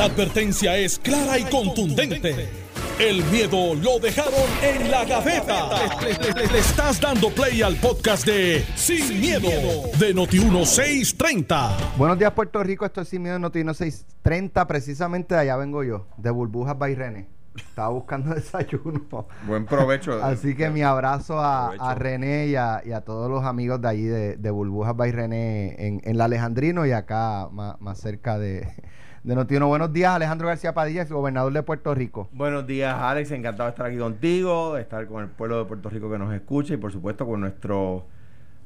La advertencia es clara y contundente. El miedo lo dejaron en la gaveta. Le, le estás dando play al podcast de Sin, miedo, de Noti1630. Buenos días, Puerto Rico. Esto es Sin Miedo Noti 630. Precisamente de allá vengo yo, de Burbujas by René. Estaba buscando desayuno. Buen provecho. Así que mi abrazo a, a René y a, y a todos los amigos de allí de, de Burbujas by René en, en la Alejandrino y acá más, más cerca de, de Notiuno. Buenos días, Alejandro García Padilla, gobernador de Puerto Rico. Buenos días, Alex. Encantado de estar aquí contigo, de estar con el pueblo de Puerto Rico que nos escucha y, por supuesto, con nuestro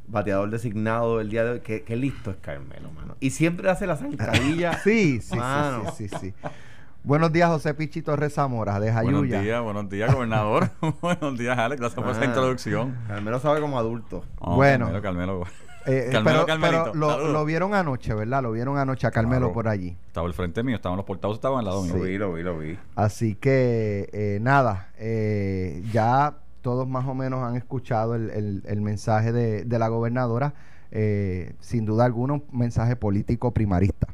bateador designado del día de hoy. Qué, qué listo es Carmelo, mano. Y siempre hace la zancadilla. sí, sí, Mano. sí, sí, sí, sí. Buenos días, José Pichi Torres Zamora, de Buenos Jayuya. días, buenos días, gobernador. buenos días, Alex. Gracias por esa Ah. introducción. Carmelo sabe como adulto. Oh, Bueno. Carmelo, Carmelo. Eh, Carmelo, pero, Carmelito. pero lo, vieron anoche, ¿verdad? Lo vieron anoche a Carmelo Claro. por allí. Estaba al frente mío, estaban los portados, estaban al lado mío. Lo vi, lo vi, lo vi. Así que eh, nada, eh, ya todos más o menos han escuchado el, el- el mensaje de, de la gobernadora. eh, sin duda alguna, un mensaje político primarista.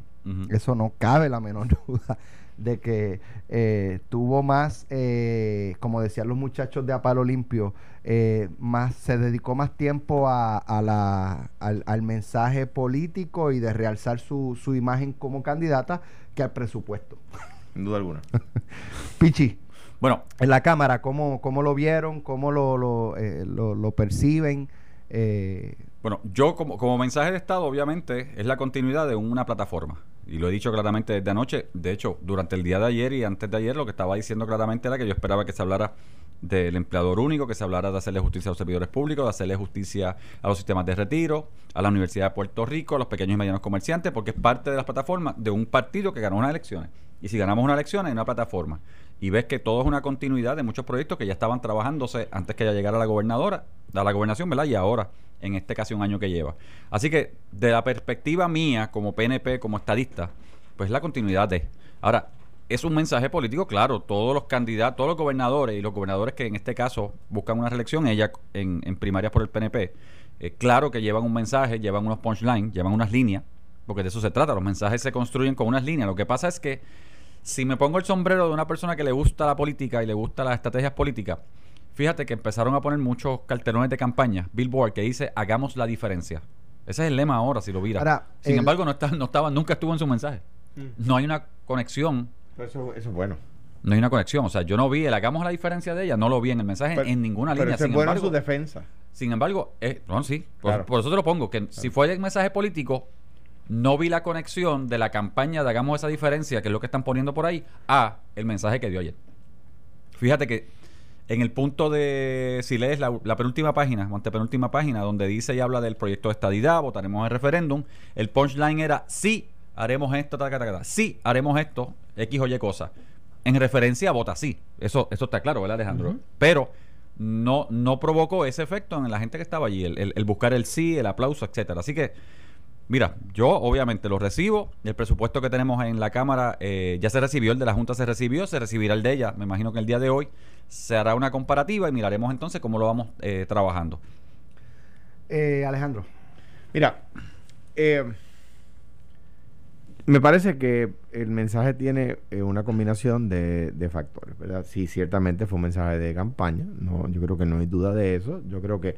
Eso no cabe la menor duda de que eh, tuvo más, eh, como decían los muchachos de Apalo Limpio, eh, más se dedicó más tiempo a, a la, al, al mensaje político y de realzar su, su imagen como candidata que al presupuesto. Sin duda alguna. Pichi, Bueno, en la cámara, ¿cómo, cómo lo vieron? ¿Cómo lo, lo, eh, lo- lo perciben? Eh, bueno, yo como, como mensaje de Estado, obviamente, es la continuidad de una plataforma. Y lo he dicho claramente desde anoche. De hecho, durante el día de ayer y antes de ayer, lo que estaba diciendo claramente era que yo esperaba que se hablara del empleador único, que se hablara de hacerle justicia a los servidores públicos, de hacerle justicia a los sistemas de retiro, a la Universidad de Puerto Rico, a los pequeños y medianos comerciantes, porque es parte de las plataformas de un partido que ganó unas elecciones. Y si ganamos una elección, hay una plataforma. Y ves que todo es una continuidad de muchos proyectos que ya estaban trabajándose antes que ella llegara la gobernadora, a la gobernación, ¿verdad? Y ahora, en este casi un año que lleva. Así que, de la perspectiva mía, como PNP, como estadista, pues la continuidad de. Ahora, es un mensaje político, claro. Todos los candidatos, todos los gobernadores y los gobernadores que en este caso buscan una reelección, ella en, en primarias por el PNP, eh, claro que llevan un mensaje, llevan unos punchlines, llevan unas líneas, porque de eso se trata. Los mensajes se construyen con unas líneas. Lo que pasa es que si me pongo el sombrero de una persona que le gusta la política y le gusta las estrategias políticas, fíjate que empezaron a poner muchos cartelones de campaña, Billboard, que dice hagamos la diferencia. Ese es el lema ahora, si lo vira. Ahora, Sin el- embargo, no, está, no estaba, nunca estuvo en su mensaje. No hay una conexión. Pero Eso, eso es bueno. No hay una conexión. O sea, yo no vi el hagamos la diferencia de ella, no lo vi en el mensaje Pero- en ninguna Pero línea. eso es Sin bueno en embargo, su defensa. sin embargo, eh, no, sí, por, Claro. por eso te lo pongo, que si fue el mensaje político, no vi la conexión de la campaña de Hagamos esa diferencia, que es lo que están poniendo por ahí, a el mensaje que dio ayer. Fíjate que en el punto de, si lees la, la penúltima página, o antepenúltima página, donde dice y habla del proyecto de estadidad, votaremos el referéndum, el punchline era, sí, haremos esto, ta, ta, ta, sí, haremos esto, X o Y cosa. En referencia a vota sí. Eso, eso está claro, ¿verdad, Alejandro? Pero no, no provocó ese efecto en la gente que estaba allí, el, el- el buscar el sí, el aplauso, etcétera. Así que, mira, yo obviamente lo recibo. El presupuesto que tenemos en la Cámara eh, ya se recibió, el de la Junta se recibió, se recibirá el de ella. Me imagino que el día de hoy se hará una comparativa y miraremos entonces cómo lo vamos eh, trabajando. eh, Alejandro. Mira, eh, me parece que el mensaje tiene eh, una combinación de, de factores, ¿verdad? Sí, ciertamente fue un mensaje de campaña, no, yo creo que no hay duda de eso. Yo creo que,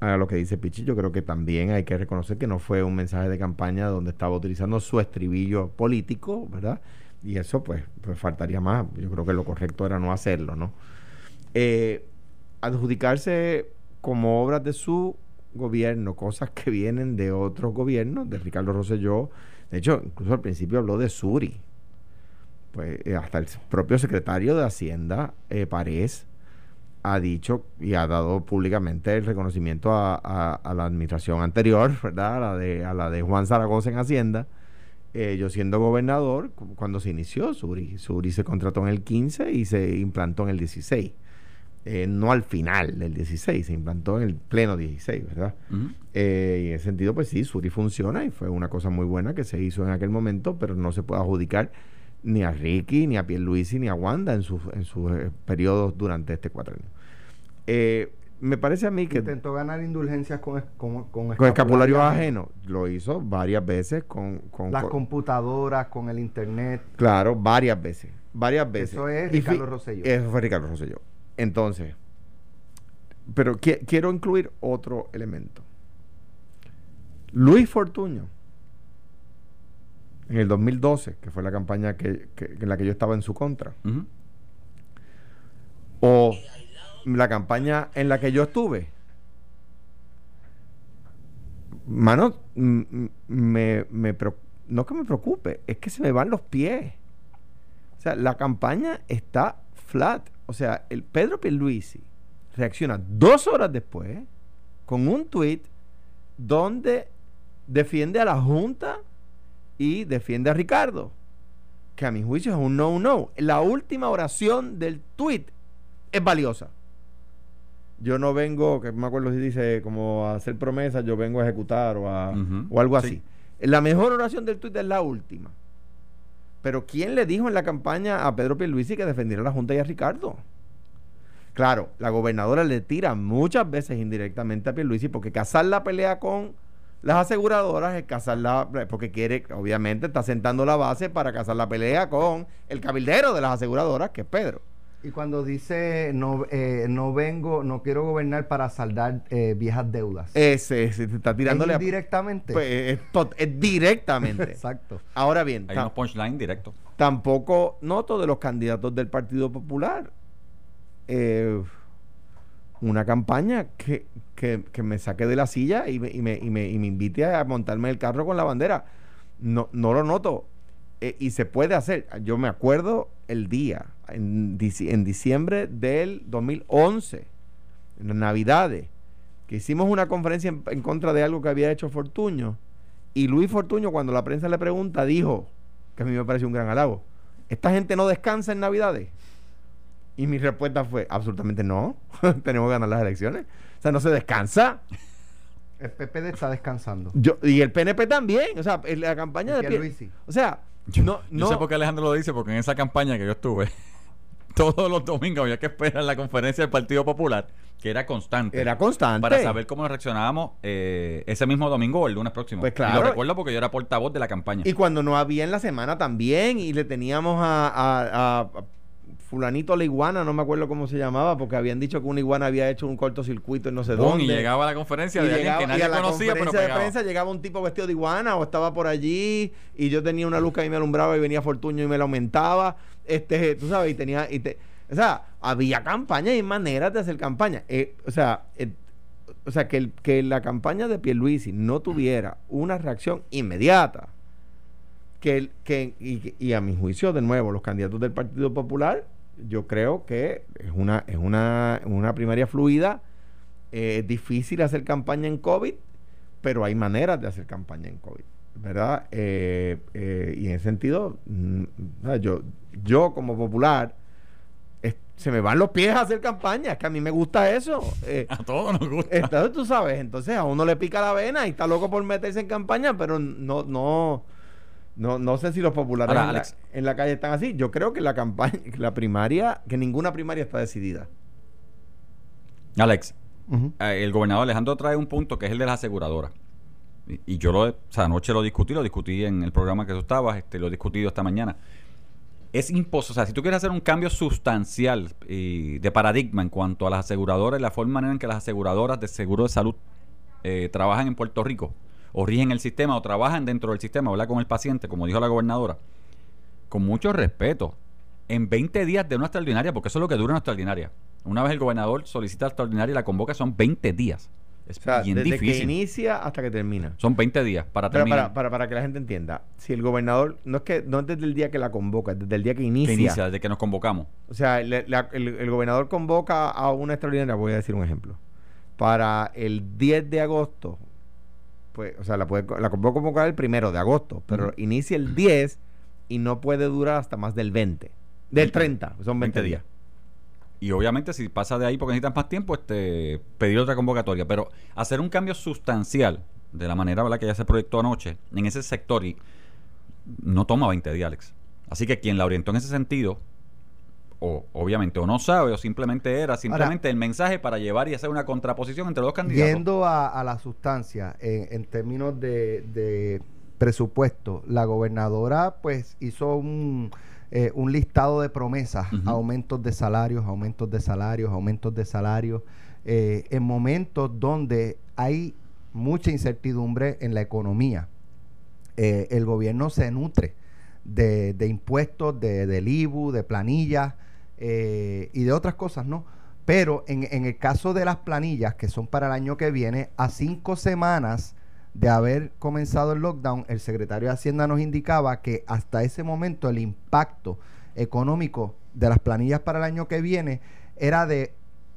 a lo que dice Pichi, yo creo que también hay que reconocer que no fue un mensaje de campaña donde estaba utilizando su estribillo político, ¿verdad? Y eso, pues, pues faltaría más. Yo creo que lo correcto era no hacerlo, ¿no? Eh, adjudicarse como obras de su gobierno, cosas que vienen de otros gobiernos, de Ricardo Rosselló. De hecho, incluso al principio habló de Suri. Pues eh, hasta el propio secretario de Hacienda, eh, Parés, ha dicho y ha dado públicamente el reconocimiento a, a- a la administración anterior, ¿verdad? A la de, a la de Juan Zaragoza en Hacienda. Eh, yo siendo gobernador, cu- cuando se inició Suri, Suri se contrató en el 15 y se implantó en el 16. Eh, no al final del 16, se implantó en el pleno 16, ¿verdad? Eh, y en ese sentido, pues sí, Suri funciona y fue una cosa muy buena que se hizo en aquel momento, pero no se puede adjudicar ni a Ricky, ni a Pierluisi, ni a Wanda en sus en sus eh, periodos durante este cuatrenio. Eh, me parece a mí que Intentó ganar indulgencias con, con, con con escapulario ajeno lo hizo varias veces con, con- Las con- computadoras, con el internet. claro, varias veces, varias veces. Eso es Ricardo Rosselló. Eso fue Ricardo Rosselló. Entonces, pero qui- quiero incluir otro elemento. Luis Fortuño, en el 2012, que fue la campaña que, que- en la que yo estaba en su contra, o la campaña en la que yo estuve. Mano, me, me no que me preocupe, es que se me van los pies. O sea, la campaña está flat. O sea, el Pedro Pierluisi reacciona dos horas después con un tweet donde defiende a la Junta y defiende a Ricardo. Que a mi juicio es un no-no. La última oración del tweet es valiosa. Yo no vengo, que me acuerdo si dice como a hacer promesas, yo vengo a ejecutar o, a- o algo Sí. así. La mejor oración del tweet es la última. Pero ¿quién le dijo en la campaña a Pedro Pierluisi que defendiera a la Junta y a Ricardo? Claro, la gobernadora le tira muchas veces indirectamente a Pierluisi porque casar la pelea con las aseguradoras es casarla porque quiere, obviamente, está sentando la base para casar la pelea con el cabildero de las aseguradoras, que es Pedro. Y cuando dice no, eh, no vengo, no quiero gobernar para saldar eh, viejas deudas. Ese, ese, está tirándole a- directamente. pues, es, tot- es directamente. Exacto. Ahora bien, Hay unos punchline directos. tampoco noto de los candidatos del Partido Popular eh, una campaña que, que- que me saque de la silla y me, y me- y me- invite a montarme el carro con la bandera. No, no lo noto. Eh, y se puede hacer. Yo me acuerdo el día, en, en diciembre del 2011, en las Navidades, que hicimos una conferencia en, en contra de algo que había hecho Fortuño. Y Luis Fortuño, cuando la prensa le pregunta, dijo, que a mí me parece un gran halago, ¿esta gente no descansa en Navidades? Y mi respuesta fue, absolutamente no, tenemos que ganar las elecciones. O sea, no se descansa. El PPD está descansando. Yo, y el PNP también, o sea, la campaña de... Pier- Pierluisi. O sea, Yo, no, yo no, sé por qué Alejandro lo dice, porque en esa campaña que yo estuve, todos los domingos había que esperar la conferencia del Partido Popular, que era constante. era constante. para saber cómo reaccionábamos eh, ese mismo domingo o el lunes próximo. Pues Y claro. lo recuerdo porque yo era portavoz de la campaña. Y cuando no había en la semana también, y le teníamos a, a- a- a fulanito la iguana, no me acuerdo cómo se llamaba, porque habían dicho que una iguana había hecho un cortocircuito en no sé Boom, dónde. y llegaba a la conferencia Y de alguien llegaba- que y nadie a la conocía, pero conferencia de pegaba. prensa llegaba un tipo vestido de iguana o estaba por allí y yo tenía una luz que a mí me alumbraba y venía Fortuño y me la aumentaba. Este, tú sabes, y tenía... Y te, o sea, había campaña y maneras de hacer campaña. Eh, o sea, eh, o sea que, el- que la campaña de Pierluisi no tuviera una reacción inmediata. Que, el- que y, y a mi juicio, de nuevo, los candidatos del Partido Popular, yo creo que es una, es una, una primaria fluida. Eh, es difícil hacer campaña en COVID, pero hay maneras de hacer campaña en COVID, ¿verdad? Eh, eh, y en ese sentido, mm, yo, yo como popular, es- se me van los pies a hacer campaña, es que a mí me gusta eso. Eh, A todos nos gusta. entonces tú sabes, entonces a uno le pica la vena y está loco por meterse en campaña, pero no, no, no, no sé si los populares Ahora, en, la, Alex. en la calle están así. Yo creo que la campaña, que la primaria, que ninguna primaria está decidida. Alex, eh, el gobernador Alejandro trae un punto que es el de las aseguradoras. Y, y yo lo, o sea, anoche lo discutí, lo discutí en el programa que tú estabas, este, lo he discutido esta mañana. Es imposible, o sea, si tú quieres hacer un cambio sustancial y de paradigma en cuanto a las aseguradoras y la forma en que las aseguradoras de seguro de salud eh, trabajan en Puerto Rico, o rigen el sistema, o trabajan dentro del sistema, ¿verdad? Con el paciente, como dijo la gobernadora, con mucho respeto, en 20 días de una extraordinaria, porque eso es lo que dura una extraordinaria. Una vez el gobernador solicita extraordinaria y la convoca, son 20 días. Es O sea, bien desde difícil. que inicia hasta que termina. Son 20 días para terminar. para, para, para que la gente entienda, si el gobernador, no es que no es desde el día que la convoca, es desde el día que inicia. que inicia, desde que nos convocamos. O sea, le- la- el, el gobernador convoca a una extraordinaria, voy a decir un ejemplo. Para el 10 de agosto, pues, o sea, la puede la puede convocar el primero de agosto, pero inicia el 10 y no puede durar hasta más del 20. Del 30, son 20, 20 días. Y obviamente si pasa de ahí porque necesitan más tiempo, este, pedir otra convocatoria. Pero hacer un cambio sustancial de la manera ¿verdad? que ya se proyectó anoche en ese sector y no toma 20 días, Alex. Así que quien la orientó en ese sentido, o obviamente o no sabe o simplemente era simplemente el mensaje para llevar y hacer una contraposición entre los candidatos. Yendo a, la sustancia, en, términos de, presupuesto, la gobernadora pues hizo un, eh, un listado de promesas, aumentos de salarios, aumentos de salarios, aumentos de salarios, eh, en momentos donde hay mucha incertidumbre en la economía. Eh, el gobierno se nutre de, impuestos, de, del IBU, de planillas eh, y de otras cosas, ¿no? Pero en, en, el caso de las planillas, que son para el año que viene, a cinco semanas de haber comenzado el lockdown, el secretario de Hacienda nos indicaba que hasta ese momento el impacto económico de las planillas para el año que viene era de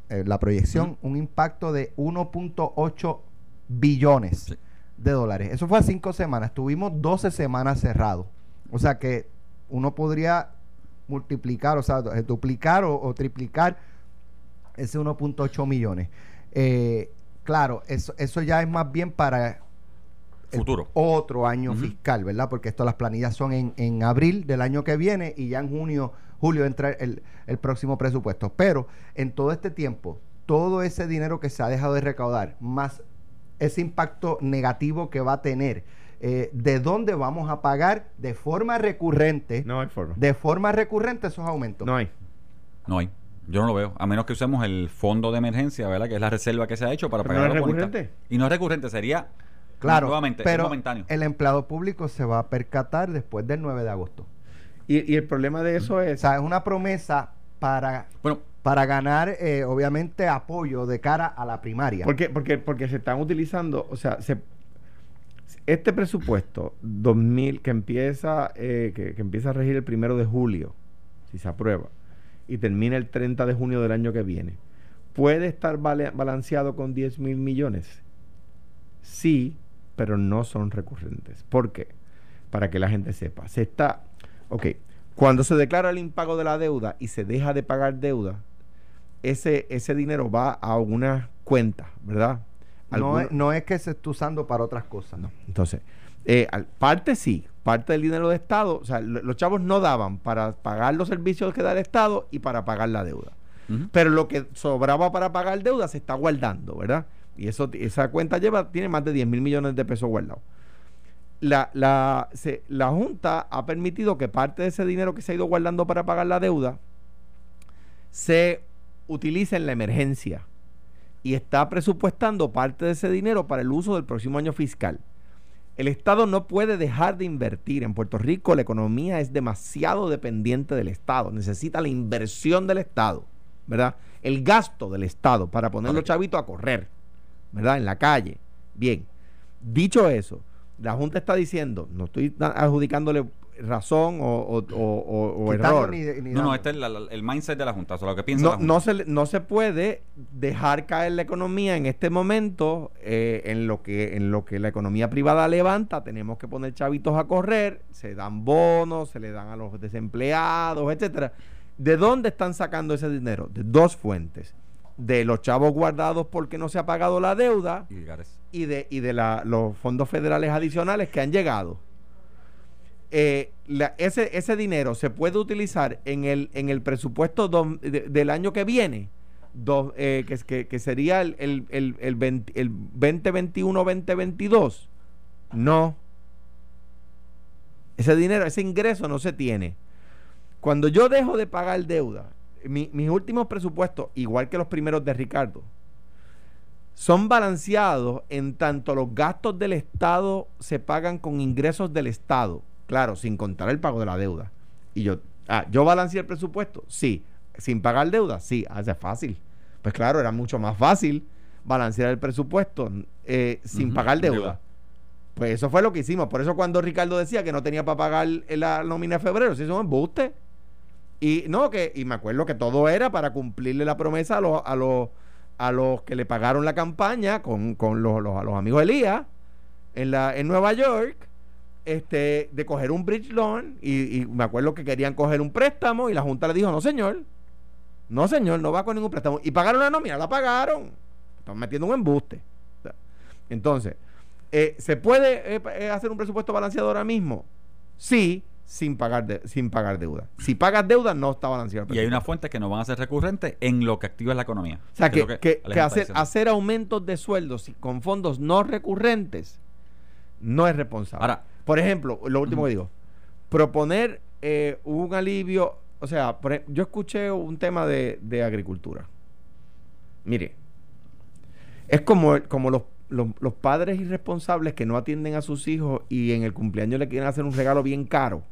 eh, la proyección, un impacto de 1.8 billones de dólares. Eso fue a cinco semanas. Tuvimos 12 semanas cerrados. O sea que uno podría multiplicar, o sea, duplicar o, triplicar ese 1.8 millones. Eh, claro, eso, eso ya es más bien para futuro. Otro año fiscal, ¿verdad? Porque esto las planillas son en, en, abril del año que viene y ya en junio, julio entra el, el próximo presupuesto. Pero en todo este tiempo, todo ese dinero que se ha dejado de recaudar, más ese impacto negativo que va a tener. Eh, ¿De dónde vamos a pagar de forma recurrente? No hay forma. De forma recurrente esos aumentos. No hay. No hay. Yo no lo veo. A menos que usemos el fondo de emergencia, ¿verdad? Que es la reserva que se ha hecho para pagar. No es recurrente. Y no es recurrente, sería. Claro, nuevamente, pero momentáneo. el empleado público se va a percatar después del 9 de agosto. Y, y el problema de eso es. O sea, es una promesa para. Bueno, para ganar, eh, obviamente, apoyo de cara a la primaria. Porque, porque, porque se están utilizando, o sea, este presupuesto 2000 que empieza, eh, que, empieza a regir el primero de julio, si se aprueba, y termina el 30 de junio del año que viene, ¿puede estar balanceado con 10 mil millones? Sí, pero no son recurrentes. ¿Por qué? Para que la gente sepa. Se está, ok, cuando se declara el impago de la deuda y se deja de pagar deuda, ese, ese dinero va a una cuenta, ¿verdad? No es, no es, que se esté usando para otras cosas. No. Entonces, eh, parte sí, parte del dinero de Estado, o sea, los chavos no daban para pagar los servicios que da el Estado y para pagar la deuda. Pero lo que sobraba para pagar deuda se está guardando, ¿verdad? Y eso, esa cuenta lleva, tiene más de 10 mil millones de pesos guardados. La, la, la Junta ha permitido que parte de ese dinero que se ha ido guardando para pagar la deuda se utilicen la emergencia y está presupuestando parte de ese dinero para el uso del próximo año fiscal. El Estado no puede dejar de invertir. En Puerto Rico la economía es demasiado dependiente del Estado. Necesita la inversión del Estado, ¿verdad? El gasto del Estado para poner los chavitos a correr, ¿verdad? En la calle. Bien, dicho eso, la Junta está diciendo, no estoy adjudicándole razón o, error. no, no, este es el mindset de la Junta, lo que piensa no, No se, no se puede dejar caer la economía en este momento eh, en, lo que, en lo que la economía privada levanta. Tenemos que poner chavitos a correr, se dan bonos, se le dan a los desempleados, etcétera. ¿De dónde están sacando ese dinero? De dos fuentes. De los chavos guardados porque no se ha pagado la deuda y, de, y de los fondos federales adicionales que han llegado. Eh, ese, ese dinero se puede utilizar en el, en el presupuesto del año que viene, eh, que, que, sería el, el, el, el, 2021-2022. No. Ese dinero, ese ingreso no se tiene. Cuando yo dejo de pagar deuda, mis últimos presupuestos, igual que los primeros de Ricardo, son balanceados en tanto los gastos del Estado se pagan con ingresos del Estado Claro, sin contar el pago de la deuda. Y yo, ah, ¿yo balanceé el presupuesto? Sí. ¿Sin pagar deuda? Sí. Hace ah, fácil. Pues claro, era mucho más fácil balancear el presupuesto eh, sin pagar deuda. Pues eso fue lo que hicimos. Por eso cuando Ricardo decía que no tenía para pagar la nómina de febrero, se hizo un embuste. Y no, que, y me acuerdo que todo era para cumplirle la promesa a los, a los, a los que le pagaron la campaña con, con los, los, a los amigos Elías en, la, en Nueva York este, de coger un bridge loan y, me acuerdo que querían coger un préstamo y la Junta le dijo, no señor, no señor, no va con ningún préstamo. Y pagaron la nómina, la pagaron. Están metiendo un embuste. Entonces, eh, ¿se puede eh, eh, hacer un presupuesto balanceado ahora mismo? Sí, sin pagar, de- sin pagar deuda. Si pagas deuda, no está balanceado. el Y hay unas presupuesto. fuentes que no van a ser recurrentes en lo que activa la economía. O sea, que, que- que hacer, hacer aumentos de sueldos con fondos no recurrentes no es responsable. Ahora- por ejemplo, lo último que digo, proponer eh, un alivio, o sea, por yo escuché un tema de, de agricultura. Mire, es como, como los, los, los padres irresponsables que no atienden a sus hijos y en el cumpleaños le quieren hacer un regalo bien caro.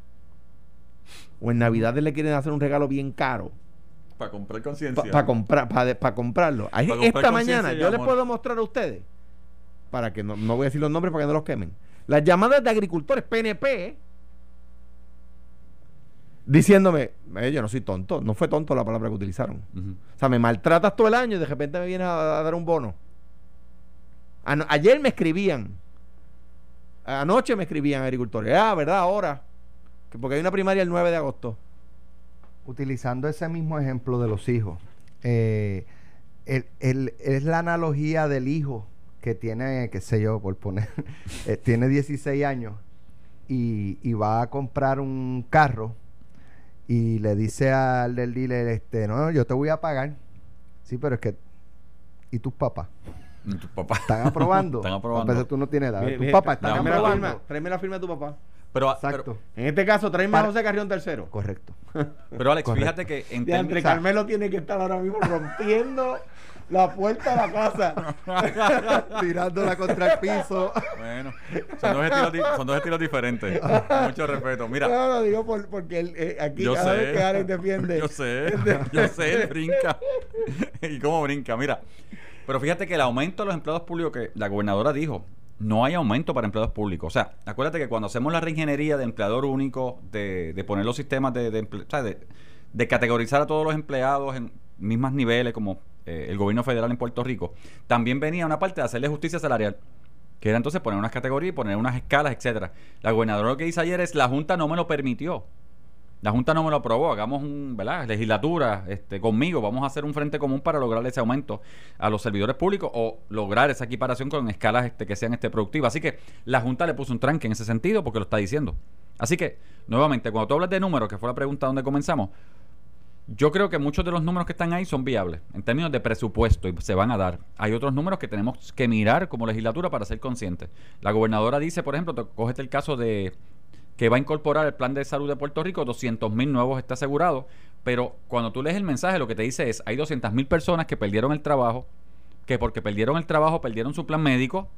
O en Navidades le quieren hacer un regalo bien caro Para comprar conciencia. para comprar para comprarlo. Ahí- Pa' comprar esta mañana yo les puedo mostrar a ustedes para que no, no voy a decir los nombres para que no los quemen. Las llamadas de agricultores PNP diciéndome, "Eh, yo no soy tonto, no fue tonto la palabra que utilizaron. O sea, me maltratas todo el año y de repente me vienes a, a dar un bono. Ano- ayer me escribían, anoche me escribían agricultores, ah, ¿verdad? Ahora, que porque hay una primaria el 9 de agosto. utilizando ese mismo ejemplo de los hijos, eh, el- el- es la analogía del hijo que tiene, qué sé yo, por poner, eh, tiene 16 años y, y va a comprar un carro y le dice al del dealer, este, no, yo te voy a pagar. Sí, pero es que, ¿y tus papás? Y tu papá. ¿Están aprobando? Están A aprobando. pesar tú no tienes edad. ¿Tus papás están tráeme la aprobando? firma, tráeme la firma de tu papá. Pero, Exacto. En este caso, tráeme Para- a José Carrión tercero. Correcto. pero, pero Alex, Correcto. fíjate que en entre. Carmelo tiene que estar ahora mismo rompiendo la puerta de la casa. Tirándola contra el piso. Bueno, son dos estilos, di- son dos estilos diferentes. Mucho respeto. Mira, No, lo digo por- porque él, eh, aquí yo cada sé. vez que Alex defiende. Yo sé, yo sé, él brinca. ¿Y cómo brinca? Mira, pero fíjate que el aumento de los empleados públicos que la gobernadora dijo, no hay aumento para empleados públicos. O sea, acuérdate que cuando hacemos la reingeniería de empleador único, de, de poner los sistemas de, de, emple- o sea, de- de categorizar a todos los empleados en mismos niveles como eh, el gobierno federal en Puerto Rico, también venía una parte de hacerle justicia salarial. Que era entonces poner unas categorías y poner unas escalas, etcétera. La gobernadora lo que dice ayer es la Junta no me lo permitió. La Junta no me lo aprobó, hagamos un, ¿verdad? Legislatura, este, conmigo, vamos a hacer un frente común para lograr ese aumento a los servidores públicos o lograr esa equiparación con escalas este, que sean este, productivas. Así que la Junta le puso un tranque en ese sentido porque lo está diciendo. Así que, nuevamente, cuando tú hablas de números, que fue la pregunta donde comenzamos, yo creo que muchos de los números que están ahí son viables en términos de presupuesto y se van a dar. Hay otros números que tenemos que mirar como legislatura para ser conscientes. La gobernadora dice, por ejemplo, te- cógete el caso de que va a incorporar el plan de salud de Puerto Rico, 200 mil nuevos está asegurado, pero cuando tú lees el mensaje lo que te dice es, hay 200 mil personas que perdieron el trabajo, que porque perdieron el trabajo perdieron su plan médico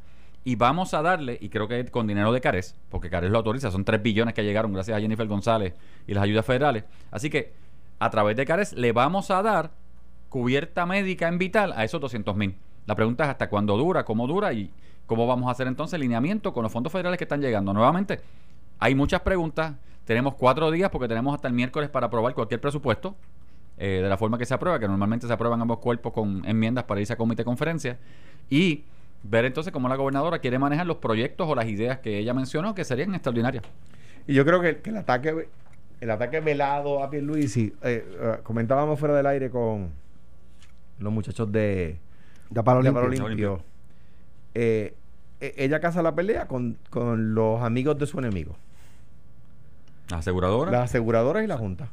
y vamos a darle, y creo que con dinero de Cares, porque Cares lo autoriza, son 3 billones que llegaron gracias a Jennifer González y las ayudas federales, así que a través de Cares le vamos a dar cubierta médica en vital a esos 200 mil. La pregunta es hasta cuándo dura, cómo dura y cómo vamos a hacer entonces lineamiento con los fondos federales que están llegando. Nuevamente, hay muchas preguntas. Tenemos cuatro días porque tenemos hasta el miércoles para aprobar cualquier presupuesto eh, de la forma que se aprueba, que normalmente se aprueban ambos cuerpos con enmiendas para irse a comité de conferencia. Y ver entonces cómo la gobernadora quiere manejar los proyectos o las ideas que ella mencionó que serían extraordinarias. Y yo creo que el ataque el ataque velado a Pierluisi, eh, eh, comentábamos fuera del aire con los muchachos de, Ya para de. Palo Limpio. Limpio. Eh, e- ella casa la pelea con, con los amigos de su enemigo, Las aseguradoras. las aseguradoras y la Junta.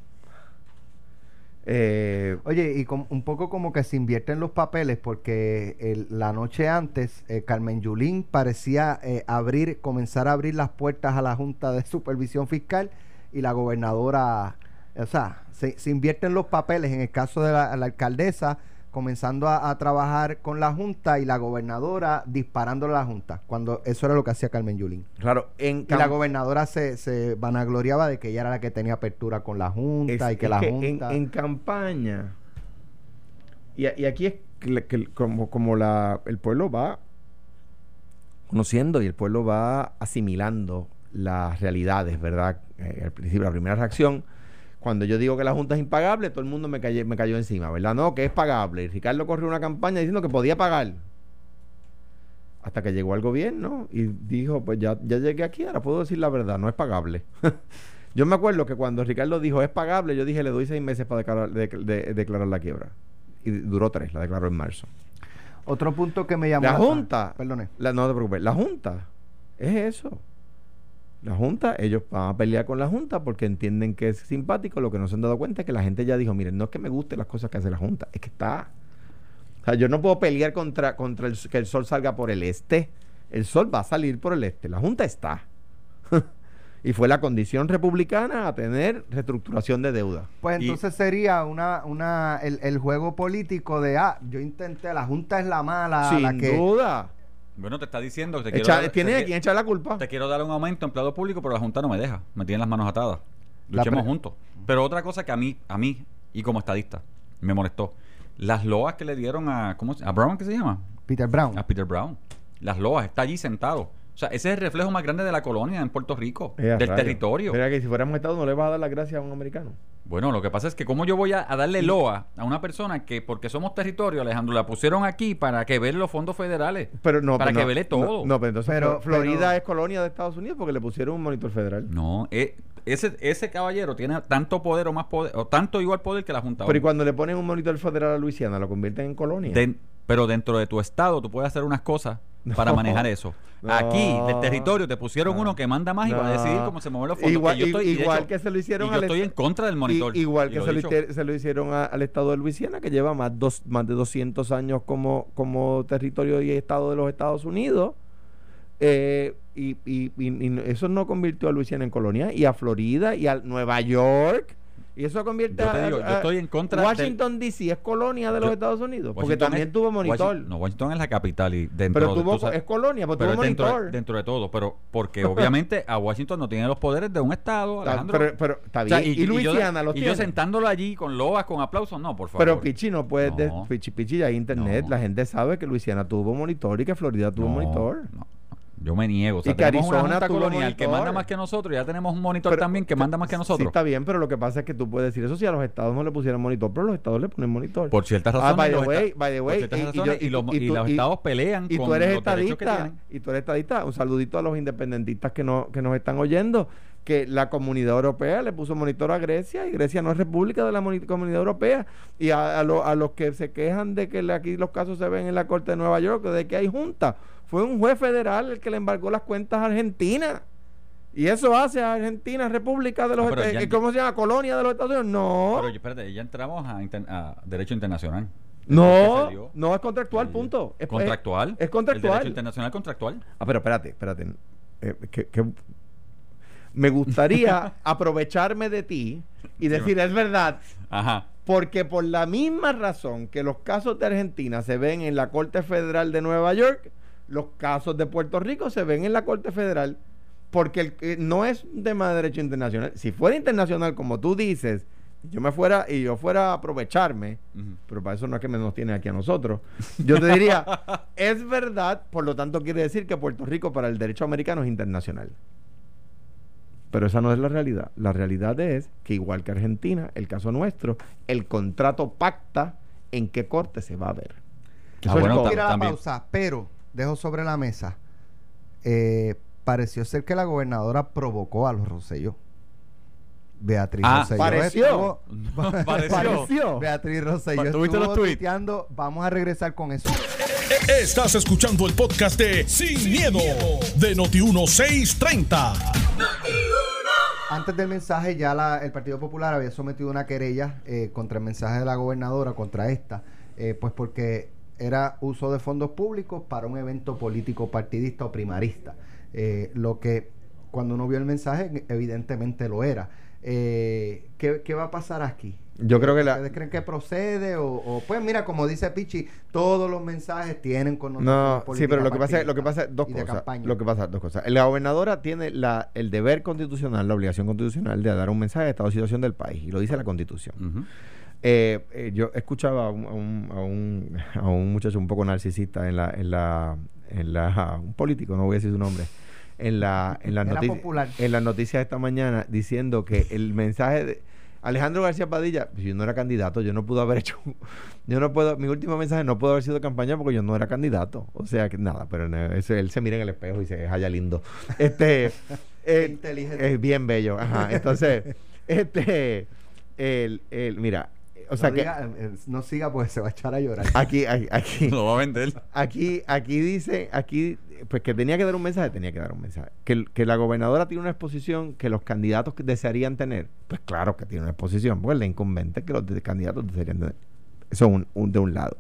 Eh, Oye, y com- un poco como que se invierten los papeles porque el- la noche antes eh, Carmen Yulín parecía eh, abrir, comenzar a abrir las puertas a la Junta de Supervisión Fiscal y la gobernadora, o sea, se, se invierten los papeles en el caso de la, la alcaldesa comenzando a, a trabajar con la Junta y la gobernadora disparándole a la Junta, cuando eso era lo que hacía Carmen Yulín. claro, en Y la gobernadora se, se vanagloriaba de que ella era la que tenía apertura con la Junta Es- y que la que Junta... En, campaña, y, aquí es que como, como la, el pueblo va conociendo y el pueblo va asimilando las realidades, ¿verdad? Eh, al principio, la primera reacción, cuando yo digo que la Junta es impagable, todo el mundo me, cayó me cayó encima, ¿verdad? No, que es pagable. Y Ricardo corrió una campaña diciendo que podía pagar. Hasta que llegó al gobierno y dijo, pues ya, ya llegué aquí, ahora puedo decir la verdad, no es pagable. yo me acuerdo que cuando Ricardo dijo es pagable, yo dije le doy seis meses para declarar, de- de- declarar la quiebra. Y duró tres, la declaró en marzo. Otro punto que me llamó La la- Junta, Perdone. la, no te preocupes, la Junta es eso. La Junta, ellos van a pelear con la Junta porque entienden que es simpático. Lo que no se han dado cuenta es que la gente ya dijo, miren, no es que me gusten las cosas que hace la Junta, es que está. O sea, yo no puedo pelear contra, contra el, que el sol salga por el este. El sol va a salir por el este. La Junta está. y fue la condición republicana a tener reestructuración de deuda. Pues Y- entonces sería una, una, el, el juego político de, ah, yo intenté, la Junta es la mala, Sin la que... duda. Bueno, te está diciendo que te quiero, dar, tiene te, a quien echar la culpa. te quiero dar un aumento empleado público, pero la Junta no me deja. Me tiene las manos atadas. Luchemos juntos. Pero otra cosa que a mí, a mí, y como estadista, me molestó. Las loas que le dieron a, ¿cómo ¿A Brown qué se llama? Peter Brown. A Peter Brown. Las loas, está allí sentado. O sea, ese es el reflejo más grande de la colonia en Puerto Rico, Eh, del territorio. Mira que si fuéramos Estado no le vas a dar las gracias a un americano. Bueno, lo que pasa es que como yo voy a, a darle loa a una persona que porque somos territorio, Alejandro, la pusieron aquí para que vele los fondos federales. Pero no, Para pero que no, vele todo. No, no, pero entonces Pero- Florida pero- es colonia de Estados Unidos porque le pusieron un monitor federal. No, eh, ese, ese caballero tiene tanto poder o más poder, o tanto igual poder que la Junta. Pero y cuando le ponen un monitor federal a Luisiana, lo convierten en colonia. Pero dentro de tu estado tú puedes hacer unas cosas para No. manejar eso. No. Aquí, del territorio, te pusieron No. uno que manda más y va a decidir cómo se mueven los fondos. Igual, que yo estoy- y de igual hecho, que se lo hicieron y yo al estoy est- en contra del monitor. igual y que se lo, hicieron- se lo hicieron a- al estado de Luisiana, que lleva más, dos, más de 200 años como, como territorio y estado de los Estados Unidos. Eh, y, y- y- y eso no convirtió a Luisiana en colonia, y a Florida, y a Nueva York. Y eso convierte Yo te a, digo, yo estoy en contra del- Washington DC es colonia de los Yo- Estados Unidos, porque Washington también es- tuvo monitor. Washington- no, Washington es la capital y dentro pero de tuvo, tú sabes- es colonia, pero, pero tuvo es dentro, monitor. de, dentro de todo, pero porque obviamente a Washington no tiene los poderes de un estado, Alejandro. pero, pero está O bien. sea, y, Luisiana yo, los y yo sentándolo allí con loas, con aplausos, no, por favor. Pero Pichi no puede, de- No. Pichi, Pichi, ya hay internet, No. la gente sabe que Luisiana tuvo monitor y que Florida tuvo No, monitor. no. Yo me niego. O sea, Y que tenemos una Arizona junta tuvo colonial que manda más que nosotros. Ya tenemos un monitor Pero- también que manda más que Sí, nosotros. está bien, pero lo que pasa es que tú puedes decir eso si a los estados no le pusieron monitor, pero los estados le ponen monitor. por ciertas Ah, razones. by the los way, esta- by the way, y- y yo- y, los, y los estados pelean y con tú eres los derechos que estadista, y tú eres estadista, un saludito a los independentistas que, no, que nos están oyendo, que la comunidad europea le puso monitor a Grecia y Grecia no es república de la comunidad europea. Y a, a lo- a los que se quejan de que le- aquí los casos se ven en la Corte de Nueva York, de que hay junta, fue un juez federal el que le embargó las cuentas a Argentina. Y eso hace a Argentina república de los Ah, Estados. ¿Cómo se llama? Colonia de los Estados Unidos. No. Pero espérate, ya entramos a, derecho internacional. no, no es contractual, Sí. punto. Es, ¿Contractual? Es, contractual. El derecho internacional contractual. Ah, pero espérate, espérate. Eh, que- que- me gustaría aprovecharme de ti y decir, es verdad, Ajá. porque por la misma razón que los casos de Argentina se ven en la Corte Federal de Nueva York, los casos de Puerto Rico se ven en la Corte Federal, porque el- eh, no es un tema de derecho internacional. Si fuera internacional, como tú dices, yo me fuera y yo fuera a aprovecharme, pero para eso no es que me nos tiene aquí a nosotros. Yo te diría, es verdad, por lo tanto quiere decir que Puerto Rico para el derecho americano es internacional. Pero esa no es la realidad. La realidad es que igual que Argentina, el caso nuestro, el contrato pacta en qué corte se va a ver. Ah, Eso es bueno, ir a la también. pausa, pero dejo sobre la mesa. eh, pareció ser que la gobernadora provocó a los Rosselló. Beatriz Ah, Rosselló pareció. estuvo- Pareció. Pareció. Beatriz Rosselló ¿tuviste estuvo los tuiteando. Vamos a regresar con eso. Estás escuchando el podcast de Sin, miedo, de Noti1630. Antes del mensaje, ya la- el Partido Popular había sometido una querella eh, contra el mensaje de la gobernadora, contra esta, eh, pues porque era uso de fondos públicos para un evento político partidista o primarista. Eh, lo que cuando uno vio el mensaje, evidentemente lo era. Eh, ¿qué, qué va a pasar aquí? Yo creo que la- ¿Ustedes creen que procede? O, o, pues mira, como dice Pichi, todos los mensajes tienen connotaciones No, sí, pero lo que pasa es, lo que pasa dos cosas. Lo que pasa dos cosas. La gobernadora tiene la, el deber constitucional, la obligación constitucional de dar un mensaje de estado de situación del país y lo dice la Constitución. Ujú. Eh, eh, yo escuchaba a un, a, un, a, un, a un muchacho un poco narcisista en la, en la, en la, un político, no voy a decir su nombre, en la, en las noticias, en las noticias esta mañana diciendo que el mensaje de Alejandro García Padilla, pues, yo no era candidato, yo no pude haber hecho, yo no puedo, mi último mensaje no pudo haber sido campaña porque yo no era candidato, o sea que nada, pero no, eso, él se mira en el espejo y se halla lindo, este, eh, inteligente. es bien bello, ajá, entonces, este, el, el, mira, o sea no, que diga, eh, no siga porque se va a echar a llorar. aquí, aquí, aquí, Lo va a vender. aquí, aquí dice, aquí pues que tenía que dar un mensaje, tenía que dar un mensaje. Que, que la gobernadora tiene una exposición que los candidatos desearían tener, pues claro que tiene una exposición, pues la incumbente que los candidatos desearían tener. Eso es un, de un lado.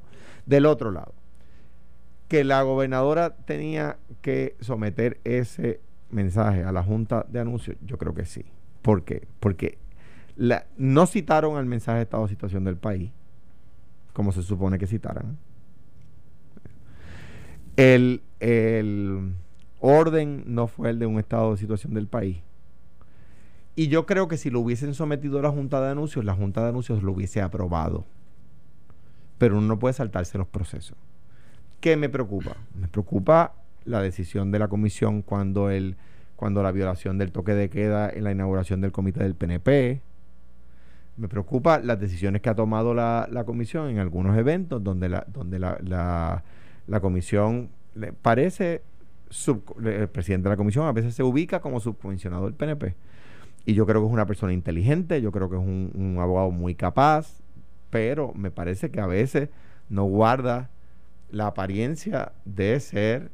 Del otro lado, que la gobernadora tenía que someter ese mensaje a la Junta de Anuncios, yo creo que sí. ¿Por qué? Porque no citaron al mensaje de estado de situación del país, como se supone que citaran el, orden no fue el de un estado de situación del país. Y yo creo que si lo hubiesen sometido a la Junta de Anuncios, la Junta de Anuncios lo hubiese aprobado. Pero uno no puede saltarse los procesos. ¿Qué me preocupa? Me preocupa la decisión de la comisión cuando, el, cuando la violación del toque de queda en la inauguración del comité del PNP. Me preocupa las decisiones que ha tomado la, comisión en algunos eventos donde la, donde la comisión le parece el presidente de la comisión a veces se ubica como subcomisionado del PNP. Y yo creo que es una persona inteligente, yo creo que es un, abogado muy capaz, pero me parece que a veces no guarda la apariencia de ser,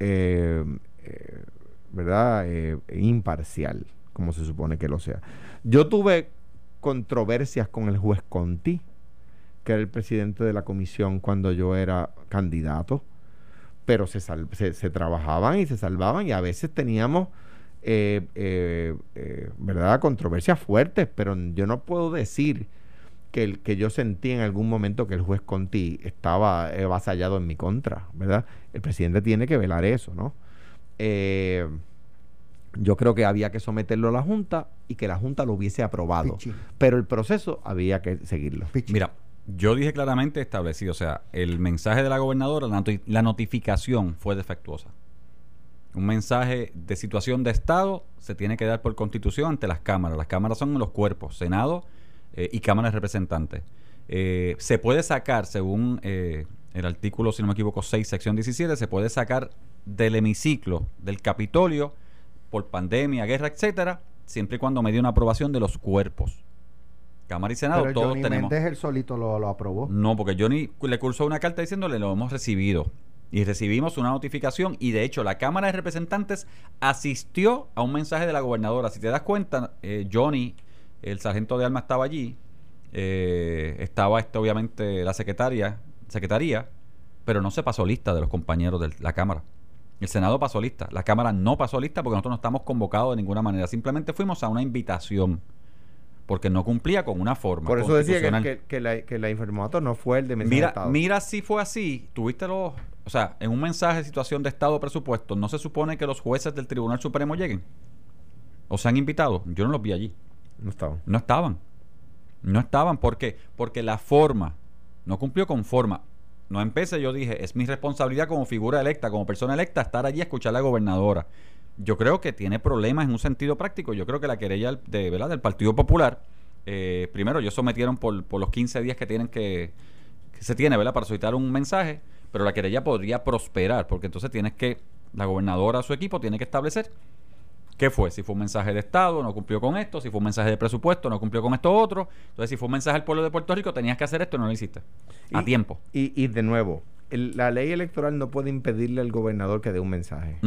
eh, eh, ¿verdad?, eh, imparcial, como se supone que lo sea. Yo tuve controversias con el juez Conti que era el presidente de la comisión cuando yo era candidato, pero se, trabajaban y se salvaban y a veces teníamos, eh, eh, eh, ¿verdad?, controversias fuertes, pero yo no puedo decir que, el, que yo sentí en algún momento que el juez Conti estaba avasallado en mi contra, ¿verdad? El presidente tiene que velar eso, ¿no? Yo creo que había que someterlo a la Junta y que la Junta lo hubiese aprobado. Pero el proceso había que seguirlo. Mira, yo dije claramente establecido, o sea, el mensaje de la gobernadora, la, notificación fue defectuosa. Un mensaje de situación de Estado se tiene que dar por constitución ante las cámaras. Las cámaras son los cuerpos, Senado eh, y Cámara de Representantes. Eh, se puede sacar, según eh, el artículo, si no me equivoco, 6, sección 17, se puede sacar del hemiciclo del Capitolio por pandemia, guerra, etcétera, siempre y cuando me dio una aprobación de los cuerpos. Cámara y Senado, Pero todos Johnny tenemos. Méndez el solito lo, lo, aprobó. No, porque Johnny le cursó una carta diciéndole lo hemos recibido. Y recibimos una notificación y de hecho la Cámara de Representantes asistió a un mensaje de la gobernadora. Si te das cuenta, eh, Johnny, el sargento de armas estaba allí. Eh, estaba este, obviamente la secretaria, secretaría, pero no se pasó lista de los compañeros de la Cámara. El Senado pasó lista. La Cámara no pasó lista porque nosotros no estamos convocados de ninguna manera. Simplemente fuimos a una invitación porque no cumplía con una forma. Por eso decía que, que, la, que la informator no fue el de mensaje mira, de Estado. Mira si fue así, tuviste los... O sea, en un mensaje de situación de Estado presupuesto, ¿no se supone que los jueces del Tribunal Supremo lleguen? ¿O se han invitado? Yo no los vi allí. No estaban. No estaban. No estaban. ¿Por qué? Porque la forma no cumplió con forma. No empecé, yo dije, es mi responsabilidad como figura electa, como persona electa, estar allí a escuchar a la gobernadora yo creo que tiene problemas en un sentido práctico. Yo creo que la querella de, ¿verdad? del Partido Popular, eh, primero, ellos sometieron por, por los 15 días que tienen que, que se tiene, ¿verdad? Para solicitar un mensaje, pero la querella podría prosperar, porque entonces tienes que, la gobernadora, su equipo, tiene que establecer qué fue, si fue un mensaje de Estado, no cumplió con esto, si fue un mensaje de presupuesto, no cumplió con esto otro. Entonces, si fue un mensaje al pueblo de Puerto Rico, tenías que hacer esto y no lo hiciste. A tiempo. Y, y de nuevo, la ley electoral no puede impedirle al gobernador que dé un mensaje.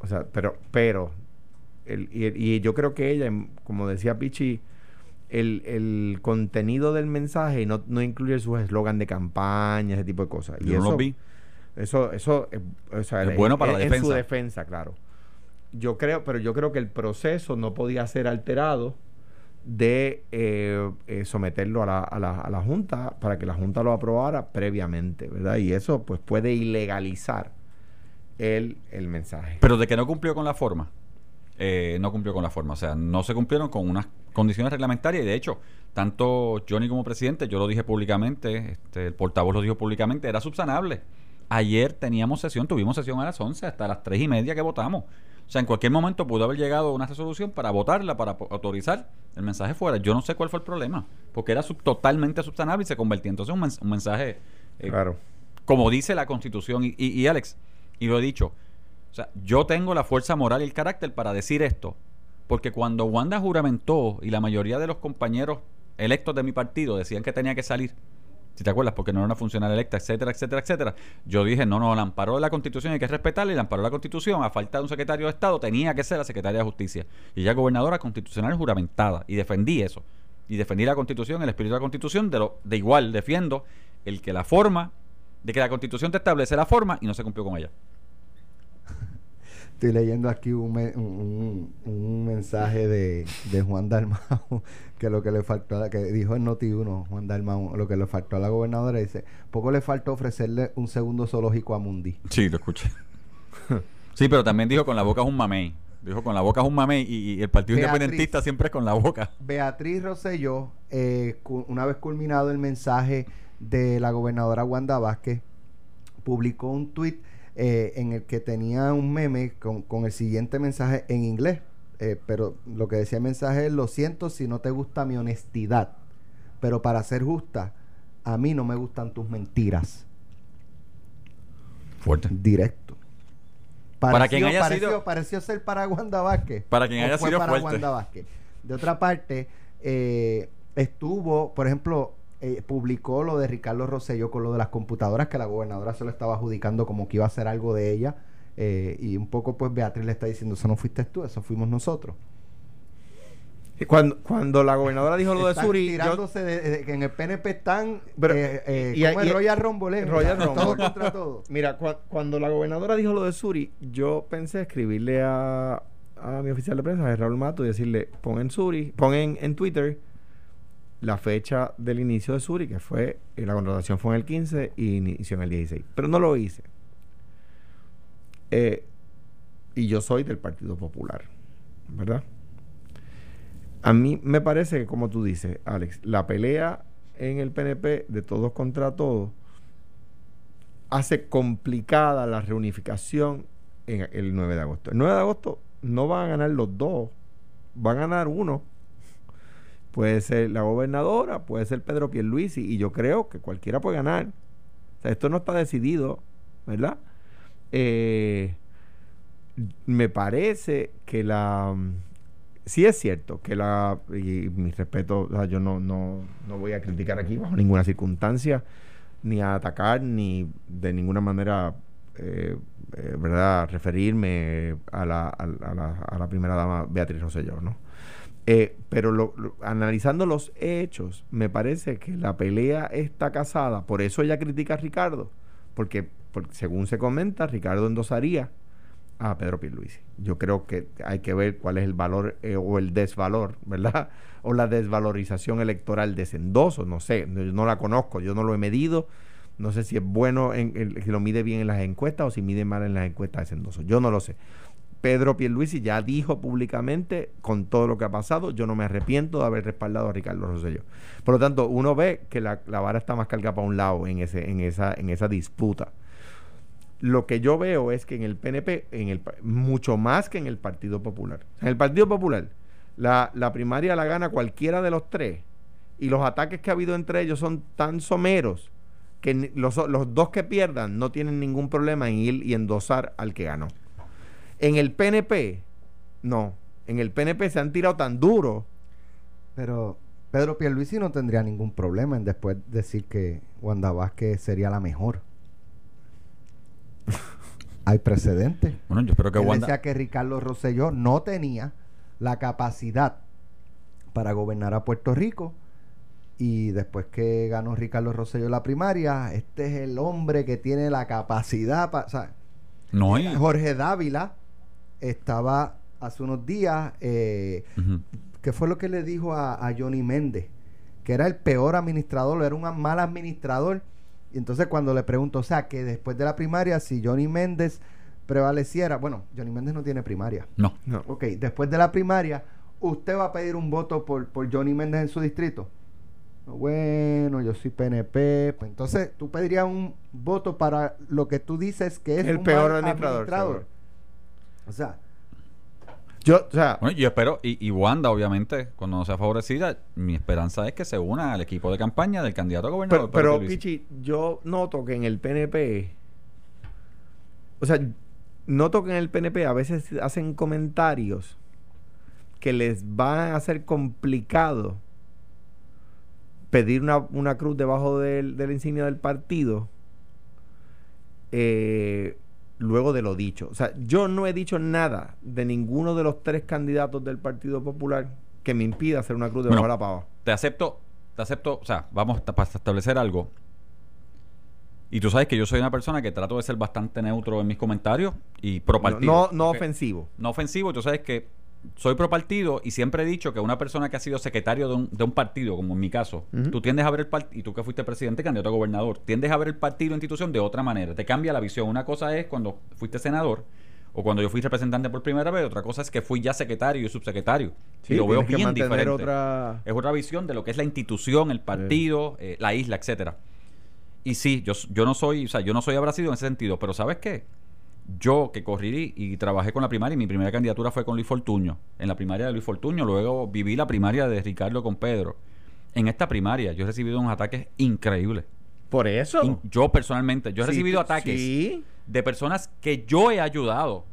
O sea, pero, pero, el, y, yo creo que ella, como decía Pichi, el, el contenido del mensaje no, no incluye sus eslogan de campaña, ese tipo de cosas. Yo no lo vi. Eso, eso o sea, es bueno para la defensa. En su defensa, claro. Yo creo, pero yo creo que el proceso no podía ser alterado de eh, eh, someterlo a la, a, la, a la Junta para que la Junta lo aprobara previamente, ¿verdad? Y eso pues puede ilegalizar el, el mensaje. Pero de que no cumplió con la forma. Eh, no cumplió con la forma. O sea, no se cumplieron con unas condiciones reglamentarias y de hecho, tanto Johnny como presidente, yo lo dije públicamente, este, el portavoz lo dijo públicamente, era subsanable. Ayer teníamos sesión, tuvimos sesión a las 11 hasta las 3 y media que votamos. O sea, en cualquier momento pudo haber llegado una resolución para votarla, para autorizar el mensaje fuera. Yo no sé cuál fue el problema, porque era totalmente subsanable y se convertía entonces en un, mensaje, eh, claro. como dice la Constitución. Y, y, y Alex, y lo he dicho. O sea, yo tengo la fuerza moral y el carácter para decir esto. Porque cuando Wanda juramentó y la mayoría de los compañeros electos de mi partido decían que tenía que salir, si te acuerdas, porque no era una funcionaria electa, etcétera, etcétera, etcétera. Yo dije, no, no, el amparo de la Constitución hay que respetarla y el amparo de la Constitución, a falta de un secretario de Estado, tenía que ser la secretaria de Justicia. Y ella gobernadora constitucional juramentada. Y defendí eso. Y defendí la Constitución, el espíritu de la Constitución, de, lo, de igual defiendo el que la forma, de que la Constitución te establece la forma y no se cumplió con ella. Estoy leyendo aquí un, un- un mensaje de, de Juan Dalmau, que lo que le faltó, a la, que dijo en Noti1, Juan Dalmau, lo que le faltó a la gobernadora, dice, poco le faltó ofrecerle un segundo zoológico a Mundi. Sí, lo escuché. sí, pero también dijo con la boca es un mamey. Dijo con la boca es un mamey y, y el Partido Beatriz. Independentista siempre es con la boca. Beatriz Rosselló, eh, una vez culminado el mensaje de la gobernadora Wanda Vázquez, publicó un tuit eh, en el que tenía un meme con, con el siguiente mensaje en inglés. Eh, pero lo que decía el mensaje es, lo siento si no te gusta mi honestidad, pero para ser justa, a mí no me gustan tus mentiras. Fuerte. Directo. Para quien haya pareció, sido- pareció ser para Wanda Vázquez. Para quien ¿O haya sido para fuerte. Wanda Vázquez? De otra parte, eh, estuvo, por ejemplo, eh, publicó lo de Ricardo Rosselló con lo de las computadoras que la gobernadora se lo estaba adjudicando como que iba a ser algo de ella. Eh, y un poco pues Beatriz le está diciendo, eso no fuiste tú, eso fuimos nosotros. Cuando, cuando la gobernadora dijo lo de Están Suri, yo, tirándose de, de que en el PNP están Pero, eh, eh, y-. Royal Rumble, eh? Royal Rumble. contra todo. Mira, cua- cuando la gobernadora dijo lo de Suri, yo pensé escribirle a, a mi oficial de prensa, a Raúl Mato, y decirle, pon en Suri, pon en, en Twitter la fecha del inicio de Suri, que fue, eh, la contratación fue en el 15 y inició en el 16. Pero no lo hice. Eh, y yo soy del Partido Popular, ¿verdad? A mí me parece que, como tú dices, Alex, la pelea en el PNP de todos contra todos hace complicada la reunificación en el 9 de agosto. El 9 de agosto no van a ganar los dos, van a ganar uno. Puede ser la gobernadora, puede ser Pedro Pierluisi, y yo creo que cualquiera puede ganar. O sea, esto no está decidido, ¿verdad? Eh, me parece que la sí es cierto que la y mi respeto yo no, no, no voy a criticar aquí bajo ninguna circunstancia ni a atacar ni de ninguna manera eh, eh, verdad referirme a la, a, a la, a la primera dama Beatriz Rosselló ¿no? Eh, pero lo- lo- analizando los hechos me parece que la pelea está casada por eso ella critica a Ricardo porque, porque según se comenta Ricardo endosaría a Pedro Pierluisi. Yo creo que hay que ver cuál es el valor eh, o el desvalor, ¿verdad? O la desvalorización electoral de ese endoso, no sé, no, yo no la conozco, yo no lo he medido, no sé si es bueno, en, si lo mide bien en las encuestas o si mide mal en las encuestas ese endoso, yo no lo sé. Pedro Pierluisi ya dijo públicamente, con todo lo que ha pasado, yo no me arrepiento de haber respaldado a Ricardo Rosselló. Por lo tanto, uno ve que la, la vara está más cargada para un lado en, ese, en, esa, en esa disputa. Lo que yo veo es que en el PNP, en el, mucho más que en el Partido Popular. En el Partido Popular, la, la primaria la gana cualquiera de los tres y los ataques que ha habido entre ellos son tan someros que los, los dos que pierdan no tienen ningún problema en ir y endosar al que ganó. En el PNP, no. En el PNP se han tirado tan duro. Pero Pedro Pierluisi no tendría ningún problema en después decir que Wanda Vázquez sería la mejor. Hay precedentes. Bueno, yo espero que Él Wanda... decía que Ricardo Rosselló no tenía la capacidad para gobernar a Puerto Rico y después que ganó Ricardo Rosselló la primaria, este es el hombre que tiene la capacidad para... o sea, No hay... Jorge Dávila estaba hace unos días, eh. ¿qué fue lo que le dijo a, a Johnny Méndez? Que era el peor administrador, era un mal administrador. Y entonces cuando le pregunto, o sea, que después de la primaria, si Johnny Méndez prevaleciera, bueno, Johnny Méndez no tiene primaria. No. No. Ok, después de la primaria, ¿usted va a pedir un voto por, por Johnny Méndez en su distrito? Bueno, yo soy PNP. Pues entonces, tú pedirías un voto para lo que tú dices que es El un peor mal administrador, O sea, Yo, o sea, Bueno, yo espero, y, y Wanda, obviamente, cuando no sea favorecida, mi esperanza es que se una al equipo de campaña del candidato a gobernador. pero, pero. Pichi, yo noto que en el PNP, o sea, noto que en el PNP a veces hacen comentarios que les van a hacer complicado pedir una, una cruz debajo del, de la insignia del partido eh, luego de lo dicho. O sea, yo no he dicho nada de ninguno de los tres candidatos del Partido Popular que me impida hacer una cruz debajo Bueno, de la pava. Te acepto, te acepto, o sea, vamos para establecer algo. Y tú sabes que yo soy una persona que trato de ser bastante neutro en mis comentarios y pro No, partido. no, no Ok. ofensivo. no ofensivo, tú sabes que soy pro partido y siempre he dicho que una persona que ha sido secretario de un, de un partido, como en mi caso, tú tiendes a ver el partido, y tú que fuiste presidente, candidato a gobernador, tiendes a ver el partido o institución de otra manera, te cambia la visión. Una cosa es cuando fuiste senador o cuando yo fui representante por primera vez, otra cosa es que fui ya secretario y subsecretario. Sí, y lo veo bien diferente. otra- Es otra visión de lo que es la institución, el partido, eh, la isla, etcétera. Y sí, yo, yo no soy, o sea, yo no soy abracido en ese sentido, pero ¿sabes qué? Yo que corrí y trabajé con la primaria, y mi primera candidatura fue con Luis Fortuño, en la primaria de Luis Fortuño, luego viví la primaria de Ricardo con Pedro. En esta primaria yo he recibido unos ataques increíbles. Por eso. In- yo personalmente, yo he Sí, recibido ataques Sí. de personas que yo he ayudado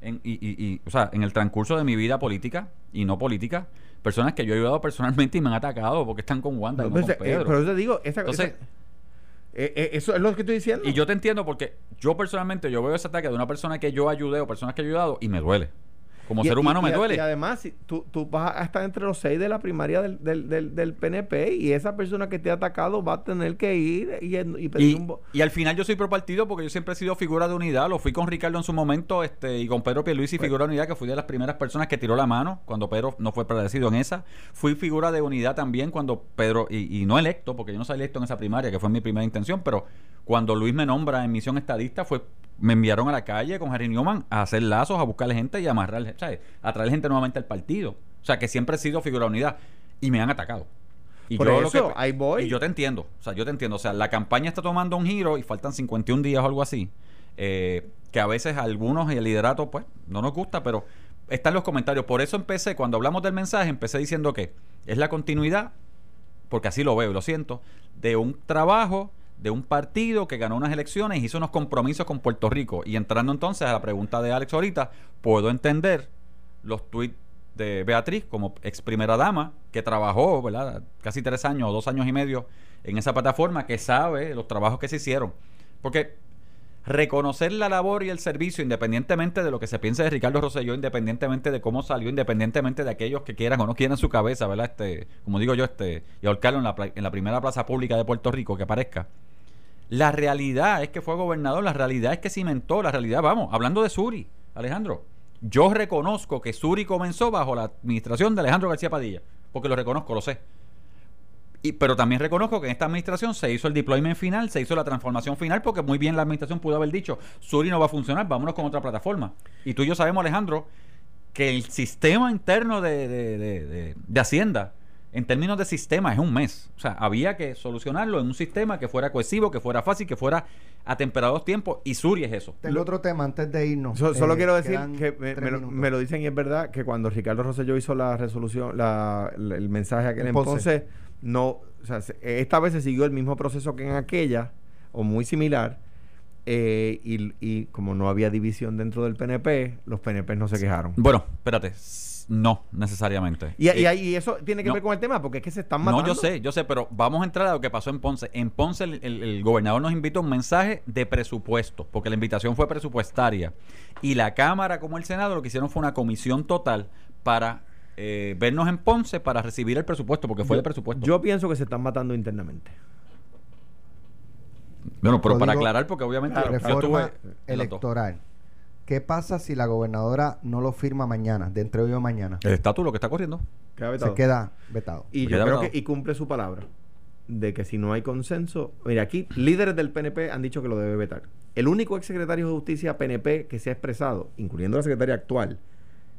en, y, y- y, o sea, en el transcurso de mi vida política y no política, personas que yo he ayudado personalmente y me han atacado porque están con Wanda y no Entonces, con eh, Pedro. pero yo te digo, esa, Entonces- eh, eh, eso es lo que estoy diciendo. y yo te entiendo porque yo personalmente yo veo ese ataque de una persona que yo ayudé o personas que he ayudado y me duele. Como Y- ser humano y me duele. Y además, tú, tú vas a estar entre los seis de la primaria del, del, del, del PNP y esa persona que te ha atacado va a tener que ir y, y pedir un... y al final yo soy pro partido porque yo siempre he sido figura de unidad. Lo fui con Ricardo en su momento este y con Pedro Pierluisi Pues- figura de unidad, que fui de las primeras personas que tiró la mano cuando Pedro no fue predecido en esa. Fui figura de unidad también cuando Pedro, y, no electo, porque yo no salí electo en esa primaria, que fue mi primera intención, pero cuando Luis me nombra en misión estadista, fue me enviaron a la calle con Harry Newman a hacer lazos, a buscarle gente y a amarrar, ¿sabes? a traer gente nuevamente al partido. O sea, que siempre he sido figura de unidad y me han atacado. Y Por yo lo eso, que- ahí voy. Y yo te entiendo. O sea, yo te entiendo. O sea, la campaña está tomando un giro y faltan 51 días o algo así. eh, que a veces a algunos y el liderato, pues, no nos gusta, pero están los comentarios. Por eso empecé, cuando hablamos del mensaje, empecé diciendo que es la continuidad, porque así lo veo y lo siento, de un trabajo de un partido que ganó unas elecciones y hizo unos compromisos con Puerto Rico. Y entrando entonces a la pregunta de Alex ahorita, puedo entender los tweets de Beatriz como ex primera dama, que trabajó, ¿verdad? Casi tres años o dos años y medio en esa plataforma, que sabe los trabajos que se hicieron. Porque reconocer la labor y el servicio, independientemente de lo que se piense de Ricardo Rosselló, independientemente de cómo salió, independientemente de aquellos que quieran o no quieran su cabeza, ¿verdad? Este, como digo yo, este, y ahorcarlo en la, en la primera plaza pública de Puerto Rico que aparezca. La realidad es que fue gobernador, la realidad es que cimentó, la realidad, vamos, hablando de Suri, Alejandro, yo reconozco que Suri comenzó bajo la administración de Alejandro García Padilla, porque lo reconozco, lo sé. Pero también reconozco que en esta administración se hizo el deployment final, se hizo la transformación final, porque muy bien la administración pudo haber dicho, Suri no va a funcionar, vámonos con otra plataforma. Y tú y yo sabemos, Alejandro, que el sistema interno de- de- de- de Hacienda, en términos de sistema, es un mes. O sea, había que solucionarlo en un sistema que fuera cohesivo, que fuera fácil, que fuera a temperados tiempos, y Suri es eso. Tengo otro tema antes de irnos. So- solo Eh, quiero decir que me, lo, me lo dicen y es verdad que cuando Ricardo Rosselló hizo la resolución, la, la- el mensaje aquel En en Ponce. Ponce, no, o sea, se- esta vez se siguió el mismo proceso que en aquella, o muy similar, eh, y, y como no había división dentro del PNP, los PNP no se quejaron. Bueno, espérate, no necesariamente. Y, y, Eh, y eso tiene que no. ver con el tema, porque es que se están matando. No, yo sé, yo sé, pero vamos a entrar a lo que pasó en Ponce. En Ponce el, el- el gobernador nos invitó a un mensaje de presupuesto, porque la invitación fue presupuestaria. Y la Cámara como el Senado lo que hicieron fue una comisión total para eh, vernos en Ponce para recibir el presupuesto, porque fue Yo- de presupuesto. Yo pienso que se están matando internamente. bueno, pero para aclarar, porque obviamente Claro, yo- estuve en electoral. ¿Qué pasa si la gobernadora no lo firma mañana, de entre hoy o mañana? El estatus lo que está corriendo. Queda Se vetado. queda vetado. Y Se yo creo vetado. que y cumple su palabra de que si no hay consenso, mira, aquí líderes del PNP han dicho que lo debe vetar. El único exsecretario de Justicia PNP que se ha expresado, incluyendo la secretaria actual,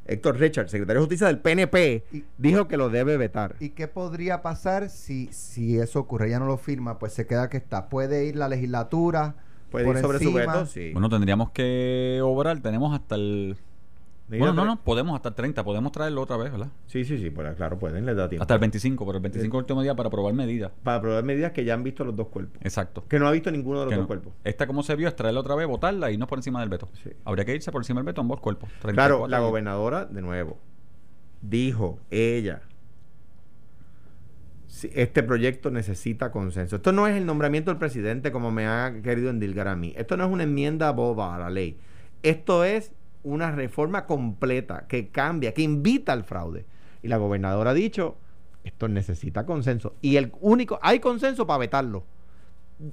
Héctor Richard, secretario de Justicia del PNP, Y- dijo que lo debe vetar. ¿Y qué podría pasar si, si eso ocurre? Ella no lo firma, pues se queda que está. Puede ir la legislatura Puede por ir sobre su encima. veto, sí. Bueno, tendríamos que obrar. Tenemos hasta el. Bueno, no, no, podemos hasta el 30. Podemos traerlo otra vez, ¿verdad? Sí, sí, sí, pues, claro, pueden, les da tiempo. Hasta el 25, pero el 25 es el último día para probar medidas. Para aprobar medidas que ya han visto los dos cuerpos. Exacto. Que no ha visto ninguno de los Que dos no. cuerpos. Esta como se vio es traerla otra vez, votarla y no por encima del veto. Sí. Habría que irse por encima del veto en ambos cuerpos. Claro, 34 la gobernadora, de nuevo, dijo ella, este proyecto necesita consenso. Esto no es el nombramiento del presidente como me ha querido endilgar a mí. Esto no es una enmienda boba a la ley. Esto es una reforma completa que cambia, que invita al fraude. Y la gobernadora ha dicho, esto necesita consenso. Y el único, hay consenso para vetarlo.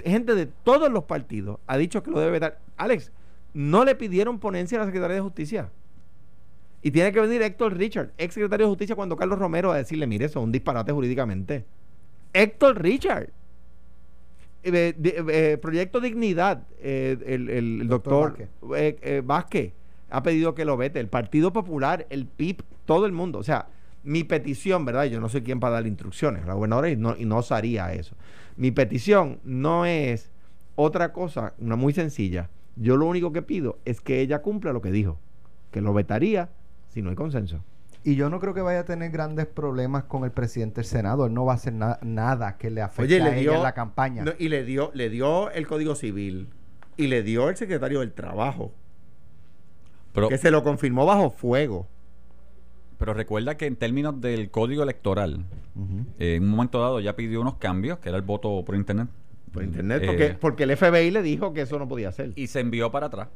Gente de todos los partidos ha dicho que lo debe vetar. Alex, no le pidieron ponencia a la Secretaría de Justicia. Y tiene que venir Héctor Richard, ex secretario de Justicia, cuando Carlos Romero a decirle, mire, eso es un disparate jurídicamente. Héctor Richard. Eh, eh, Proyecto Dignidad, eh, el, doctor, Vázquez. ha pedido que lo vete. El Partido Popular, el PIB, todo el mundo. O sea, mi petición, ¿verdad? Yo no soy quien para dar instrucciones, la gobernadora, y no, y no osaría eso. Mi petición no es otra cosa, una muy sencilla. Yo lo único que pido es que ella cumpla lo que dijo, que lo vetaría si no hay consenso. Y yo no creo que vaya a tener grandes problemas con el presidente del Senado. Él no va a hacer nada que le afecte a ella en la campaña. y le dio, le dio el Código Civil y le dio el secretario del Trabajo. que se lo confirmó bajo fuego. Pero recuerda que en términos del código electoral, eh, en un momento dado ya pidió unos cambios, que era el voto por internet. Por internet, porque, eh, porque el FBI le dijo que eso no podía ser. Y se envió para atrás.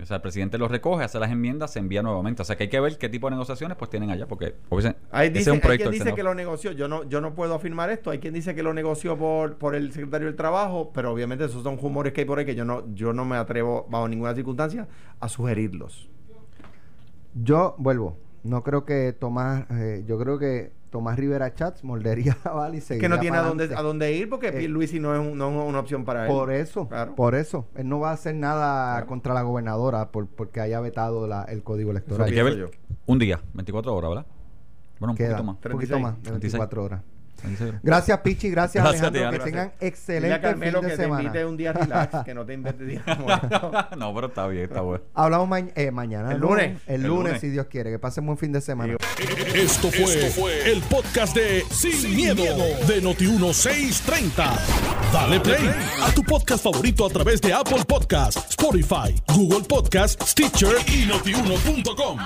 O sea, el presidente lo recoge, hace las enmiendas, se envía nuevamente. O sea, que hay que ver qué tipo de negociaciones pues tienen allá, porque hay quien dice que lo negoció. Yo no, yo no puedo afirmar esto. Hay quien dice que lo negoció por, por el secretario del Trabajo, pero obviamente esos son rumores que hay por ahí que yo no, yo no me atrevo bajo ninguna circunstancia a sugerirlos. Yo vuelvo. No creo que Tomás, eh, yo creo que Tomás Rivera Chats moldería a Val y Es que no tiene a dónde, a dónde ir porque eh, Luisi no es, no es una opción para él. Por eso, por eso. Él no va a hacer nada contra la gobernadora por, porque haya vetado la, el código electoral. un día, 24 horas, ¿verdad? Bueno, un poquito más. Un poquito más, 24 horas. Gracias, Pichi. Gracias, Alejandro. que tengan excelente fin de que semana. Te invite un día relax, que no te invite día No, pero está bien, está bueno. Hablamos eh, mañana. El lunes. El, lunes, si Dios quiere. Que pasen buen fin de semana. Esto fue, el podcast de Sin, miedo, de Noti1630. Dale play a tu podcast favorito a través de Apple Podcasts, Spotify, Google Podcasts, Stitcher y notiuno.com.